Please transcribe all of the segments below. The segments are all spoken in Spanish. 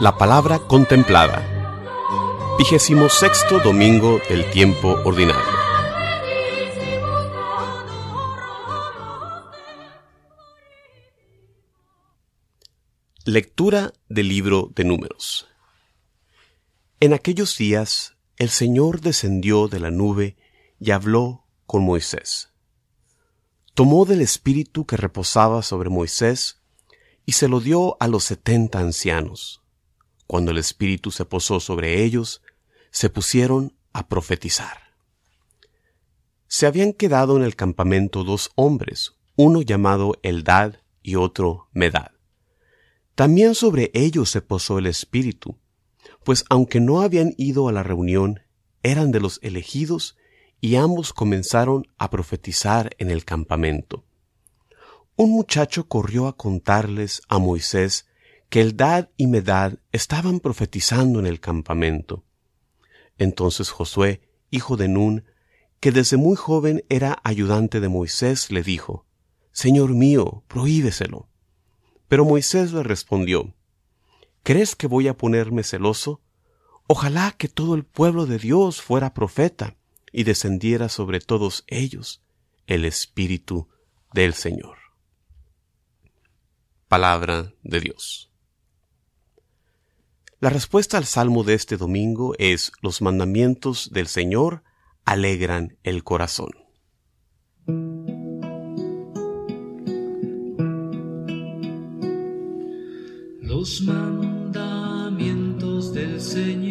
La palabra contemplada. Vigésimo sexto domingo del tiempo ordinario. Lectura del libro de números. En aquellos días el Señor descendió de la nube y habló con Moisés. Tomó del espíritu que reposaba sobre Moisés y se lo dio a los setenta ancianos cuando el Espíritu se posó sobre ellos, se pusieron a profetizar. Se habían quedado en el campamento dos hombres, uno llamado Eldad y otro Medad. También sobre ellos se posó el Espíritu, pues aunque no habían ido a la reunión, eran de los elegidos y ambos comenzaron a profetizar en el campamento. Un muchacho corrió a contarles a Moisés que Eldad y Medad estaban profetizando en el campamento. Entonces Josué, hijo de Nun, que desde muy joven era ayudante de Moisés, le dijo, Señor mío, prohíbeselo. Pero Moisés le respondió, ¿Crees que voy a ponerme celoso? Ojalá que todo el pueblo de Dios fuera profeta y descendiera sobre todos ellos el Espíritu del Señor. Palabra de Dios. La respuesta al salmo de este domingo es los mandamientos del Señor alegran el corazón. Los mandamientos del Señor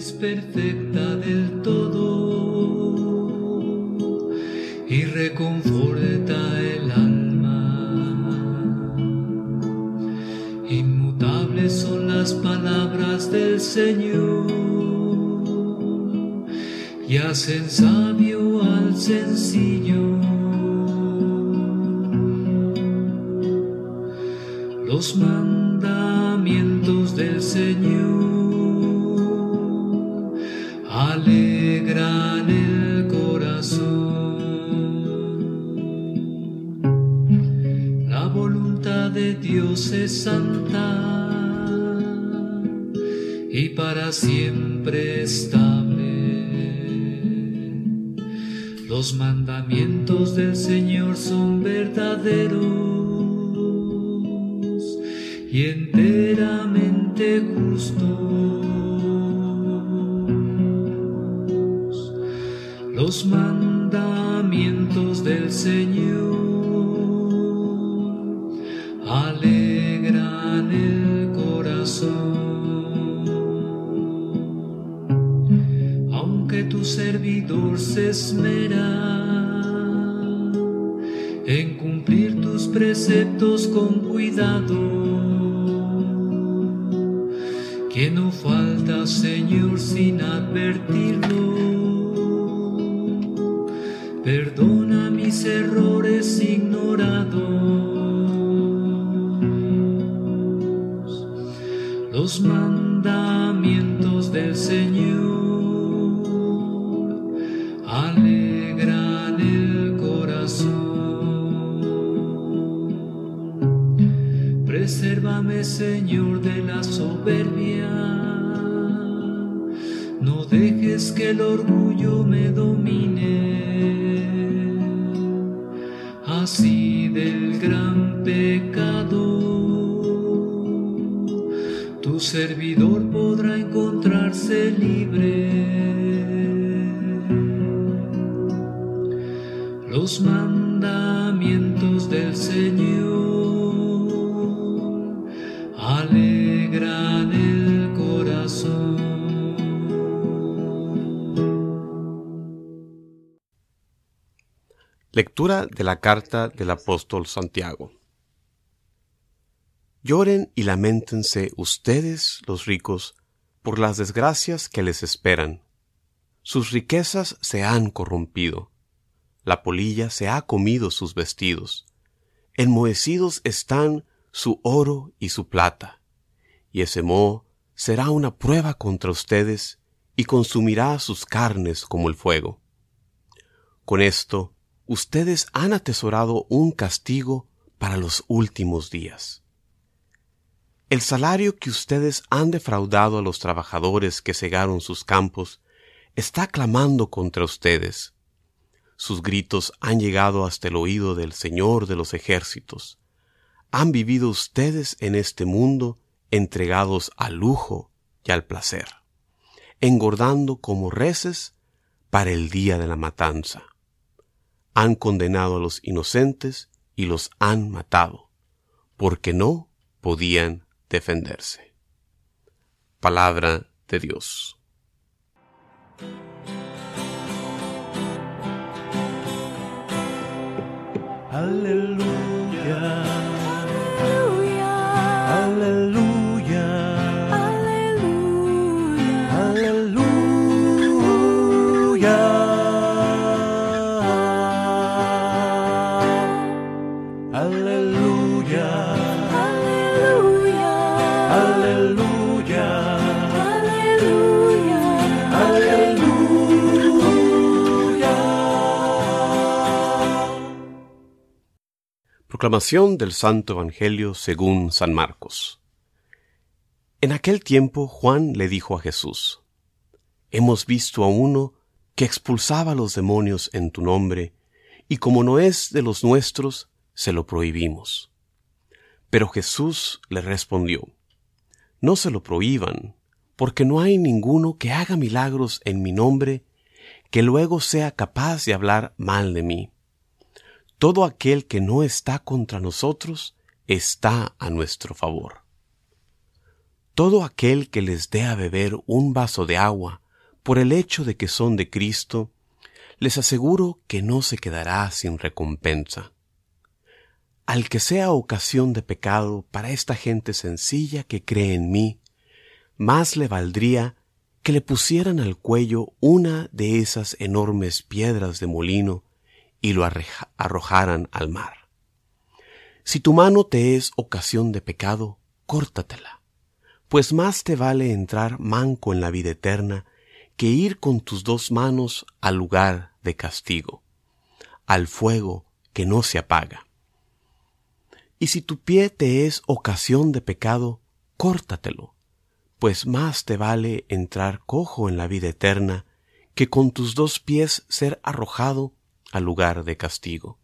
es perfecta del y reconforta el alma. Inmutables son las palabras del Señor y hacen sabio al sencillo. Los mandamientos Dios es santa y para siempre estable. Los mandamientos del Señor son verdaderos y enteramente justos. Los mandamientos del Señor se esmera en cumplir tus preceptos con cuidado, que no falta, Señor, sin advertirlo. Perdona mis errores ignorados los mandamientos No dejes que el orgullo me domine. Así del gran pecado servidor podrá encontrarse libre. Los mandamientos del Señor alegran el corazón. Lectura de la carta del apóstol Santiago. Lloren y lamentense ustedes, los ricos, por las desgracias que les esperan. Sus riquezas se han corrompido. La polilla se ha comido sus vestidos. Enmohecidos están su oro y su plata. Y ese moho será una prueba contra ustedes y consumirá sus carnes como el fuego. Con esto, ustedes han atesorado un castigo para los últimos días. El salario que ustedes han defraudado a los trabajadores que cegaron sus campos está clamando contra ustedes. Sus gritos han llegado hasta el oído del Señor de los ejércitos. Han vivido ustedes en este mundo entregados al lujo y al placer, engordando como reces para el día de la matanza. Han condenado a los inocentes y los han matado, porque no podían defenderse. Palabra de Dios. Aleluya. Proclamación del Santo Evangelio según San Marcos. En aquel tiempo Juan le dijo a Jesús, Hemos visto a uno que expulsaba a los demonios en tu nombre, y como no es de los nuestros, se lo prohibimos. Pero Jesús le respondió, No se lo prohíban, porque no hay ninguno que haga milagros en mi nombre que luego sea capaz de hablar mal de mí. Todo aquel que no está contra nosotros está a nuestro favor. Todo aquel que les dé a beber un vaso de agua por el hecho de que son de Cristo, les aseguro que no se quedará sin recompensa. Al que sea ocasión de pecado para esta gente sencilla que cree en mí, más le valdría que le pusieran al cuello una de esas enormes piedras de molino y lo arrojaran al mar. Si tu mano te es ocasión de pecado, córtatela, pues más te vale entrar manco en la vida eterna que ir con tus dos manos al lugar de castigo, al fuego que no se apaga. Y si tu pie te es ocasión de pecado, córtatelo, pues más te vale entrar cojo en la vida eterna que con tus dos pies ser arrojado al lugar de castigo.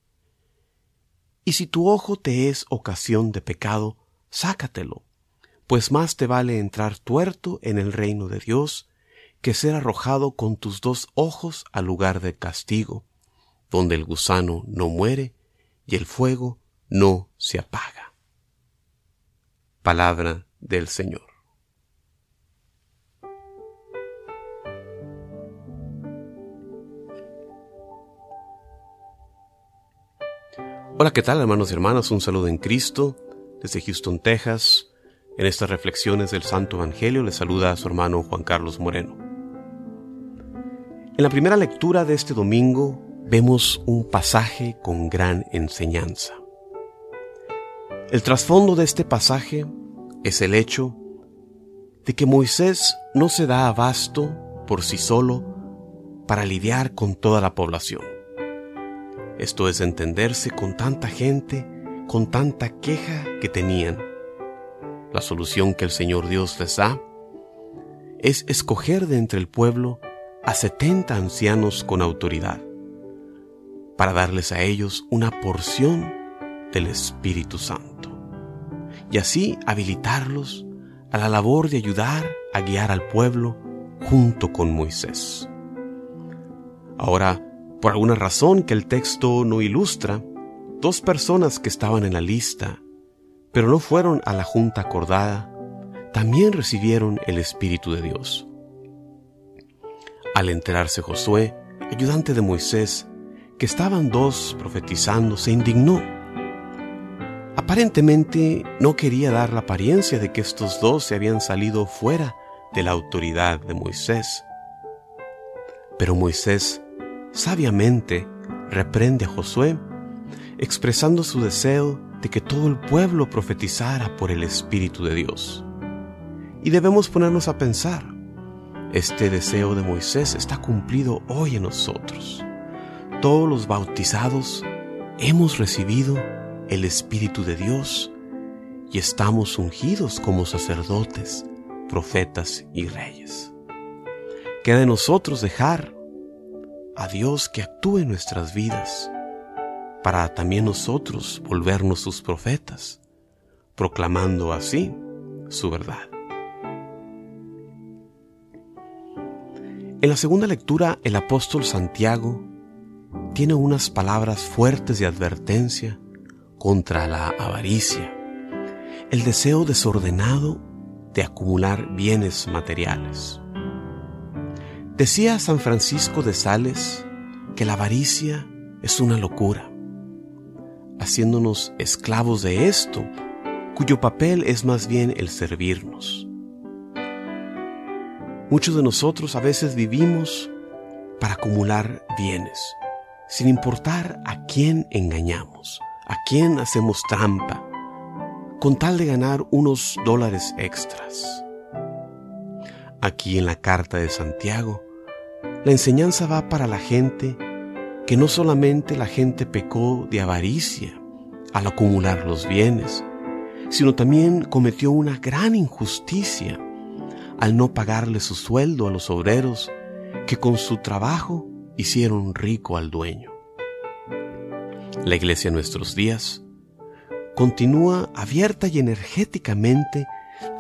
Y si tu ojo te es ocasión de pecado, sácatelo, pues más te vale entrar tuerto en el reino de Dios que ser arrojado con tus dos ojos al lugar de castigo, donde el gusano no muere y el fuego no se apaga. Palabra del Señor. Hola, ¿qué tal hermanos y hermanas? Un saludo en Cristo desde Houston, Texas. En estas reflexiones del Santo Evangelio le saluda a su hermano Juan Carlos Moreno. En la primera lectura de este domingo vemos un pasaje con gran enseñanza. El trasfondo de este pasaje es el hecho de que Moisés no se da abasto por sí solo para lidiar con toda la población. Esto es entenderse con tanta gente, con tanta queja que tenían. La solución que el Señor Dios les da es escoger de entre el pueblo a setenta ancianos con autoridad, para darles a ellos una porción del Espíritu Santo, y así habilitarlos a la labor de ayudar a guiar al pueblo junto con Moisés. Ahora, por alguna razón que el texto no ilustra, dos personas que estaban en la lista, pero no fueron a la junta acordada, también recibieron el Espíritu de Dios. Al enterarse Josué, ayudante de Moisés, que estaban dos profetizando, se indignó. Aparentemente no quería dar la apariencia de que estos dos se habían salido fuera de la autoridad de Moisés. Pero Moisés sabiamente reprende a Josué, expresando su deseo de que todo el pueblo profetizara por el Espíritu de Dios. Y debemos ponernos a pensar, este deseo de Moisés está cumplido hoy en nosotros. Todos los bautizados hemos recibido el Espíritu de Dios y estamos ungidos como sacerdotes, profetas y reyes. Queda de nosotros dejar a Dios que actúe en nuestras vidas, para también nosotros volvernos sus profetas, proclamando así su verdad. En la segunda lectura, el apóstol Santiago tiene unas palabras fuertes de advertencia contra la avaricia, el deseo desordenado de acumular bienes materiales. Decía San Francisco de Sales que la avaricia es una locura, haciéndonos esclavos de esto, cuyo papel es más bien el servirnos. Muchos de nosotros a veces vivimos para acumular bienes, sin importar a quién engañamos, a quién hacemos trampa, con tal de ganar unos dólares extras. Aquí en la carta de Santiago, la enseñanza va para la gente que no solamente la gente pecó de avaricia al acumular los bienes, sino también cometió una gran injusticia al no pagarle su sueldo a los obreros que con su trabajo hicieron rico al dueño. La iglesia en nuestros días continúa abierta y energéticamente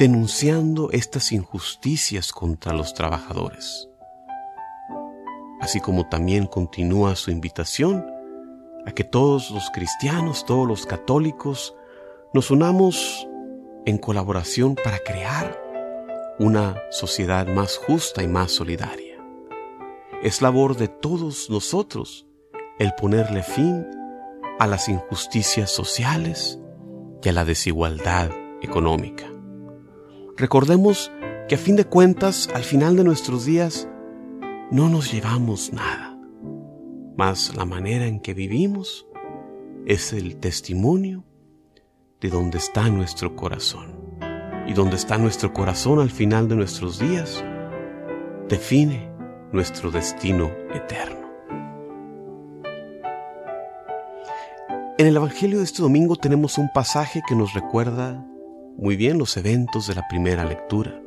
denunciando estas injusticias contra los trabajadores, así como también continúa su invitación a que todos los cristianos, todos los católicos, nos unamos en colaboración para crear una sociedad más justa y más solidaria. Es labor de todos nosotros el ponerle fin a las injusticias sociales y a la desigualdad económica. Recordemos que a fin de cuentas, al final de nuestros días, no nos llevamos nada, mas la manera en que vivimos es el testimonio de donde está nuestro corazón. Y donde está nuestro corazón al final de nuestros días, define nuestro destino eterno. En el Evangelio de este domingo tenemos un pasaje que nos recuerda muy bien los eventos de la primera lectura.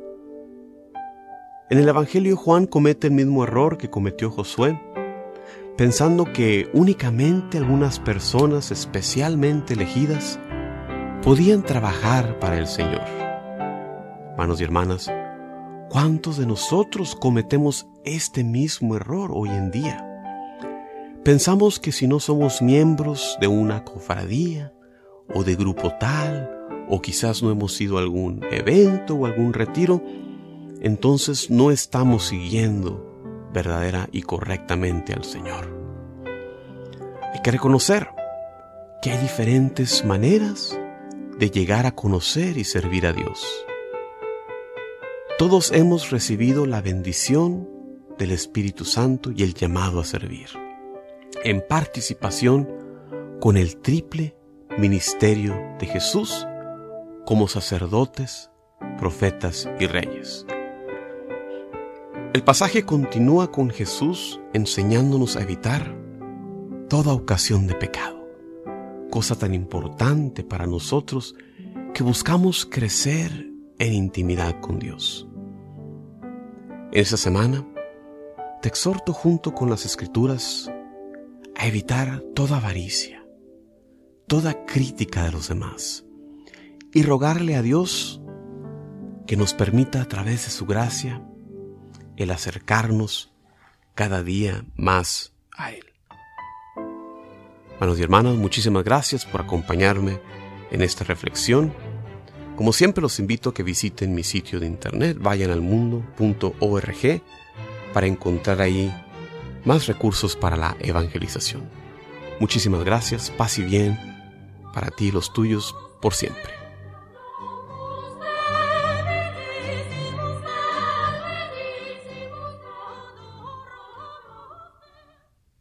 En el Evangelio Juan comete el mismo error que cometió Josué, pensando que únicamente algunas personas especialmente elegidas podían trabajar para el Señor. Hermanos y hermanas, ¿cuántos de nosotros cometemos este mismo error hoy en día? Pensamos que si no somos miembros de una cofradía o de grupo tal, o quizás no hemos ido a algún evento o algún retiro, entonces no estamos siguiendo verdadera y correctamente al Señor. Hay que reconocer que hay diferentes maneras de llegar a conocer y servir a Dios. Todos hemos recibido la bendición del Espíritu Santo y el llamado a servir en participación con el triple ministerio de Jesús como sacerdotes, profetas y reyes. El pasaje continúa con Jesús enseñándonos a evitar toda ocasión de pecado, cosa tan importante para nosotros que buscamos crecer en intimidad con Dios. En esta semana, te exhorto junto con las escrituras a evitar toda avaricia, toda crítica de los demás y rogarle a Dios que nos permita a través de su gracia el acercarnos cada día más a Él. Hermanos y hermanas, muchísimas gracias por acompañarme en esta reflexión. Como siempre los invito a que visiten mi sitio de internet, vayan al mundo.org para encontrar ahí más recursos para la evangelización. Muchísimas gracias, paz y bien para ti y los tuyos por siempre.